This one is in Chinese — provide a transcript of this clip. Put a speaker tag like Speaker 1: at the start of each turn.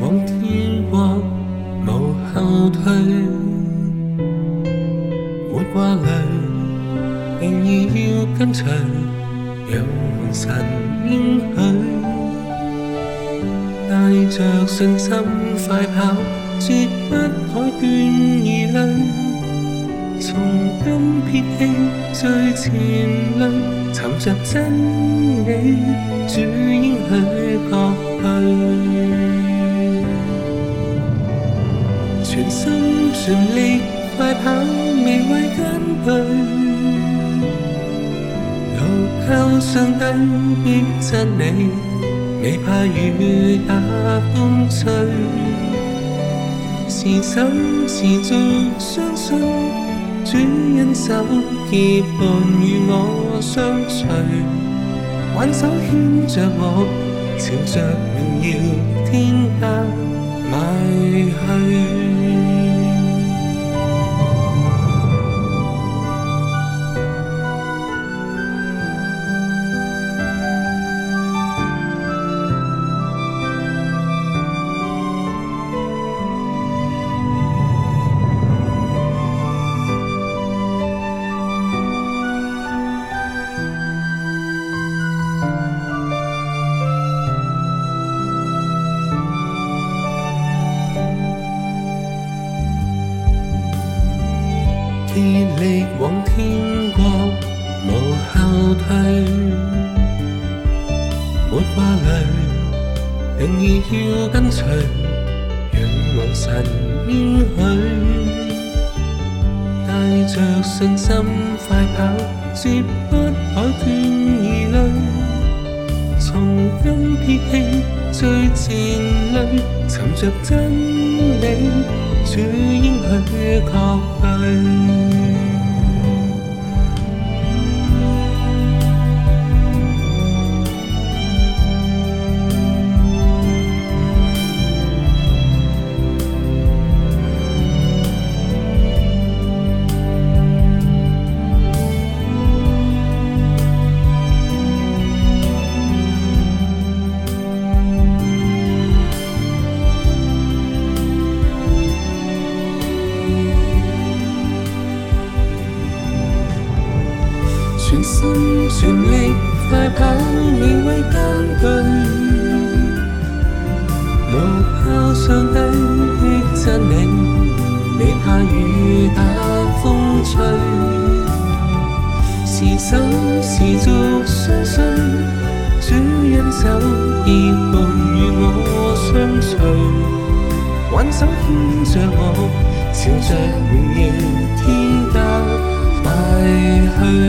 Speaker 1: 往天國無後退，没掛虑，仍然要跟隨，讓神應許。帶着信心快跑，絕不改斷疑虑，從今撇棄最前驅，尋着真理主應許過去。人生全力快跑未畏艰巨。路靠上顶必真你，未怕雨打风吹。是手是足相信主恩手结伴与我相随，挽手牵着我，朝着明耀天下。埋去。力往天光无后退，没挂定义要跟随，仰望晨曦，带着信心快跑，绝不可断疑虑，从今撇弃最前泪，寻着真理，主应许确据。心全力快跑，每会肩对。路靠上帝的真理，未怕雨打风吹。是信是续相信主恩手，結伴与我相随，挽手牵着我，朝着荣耀天得擺去。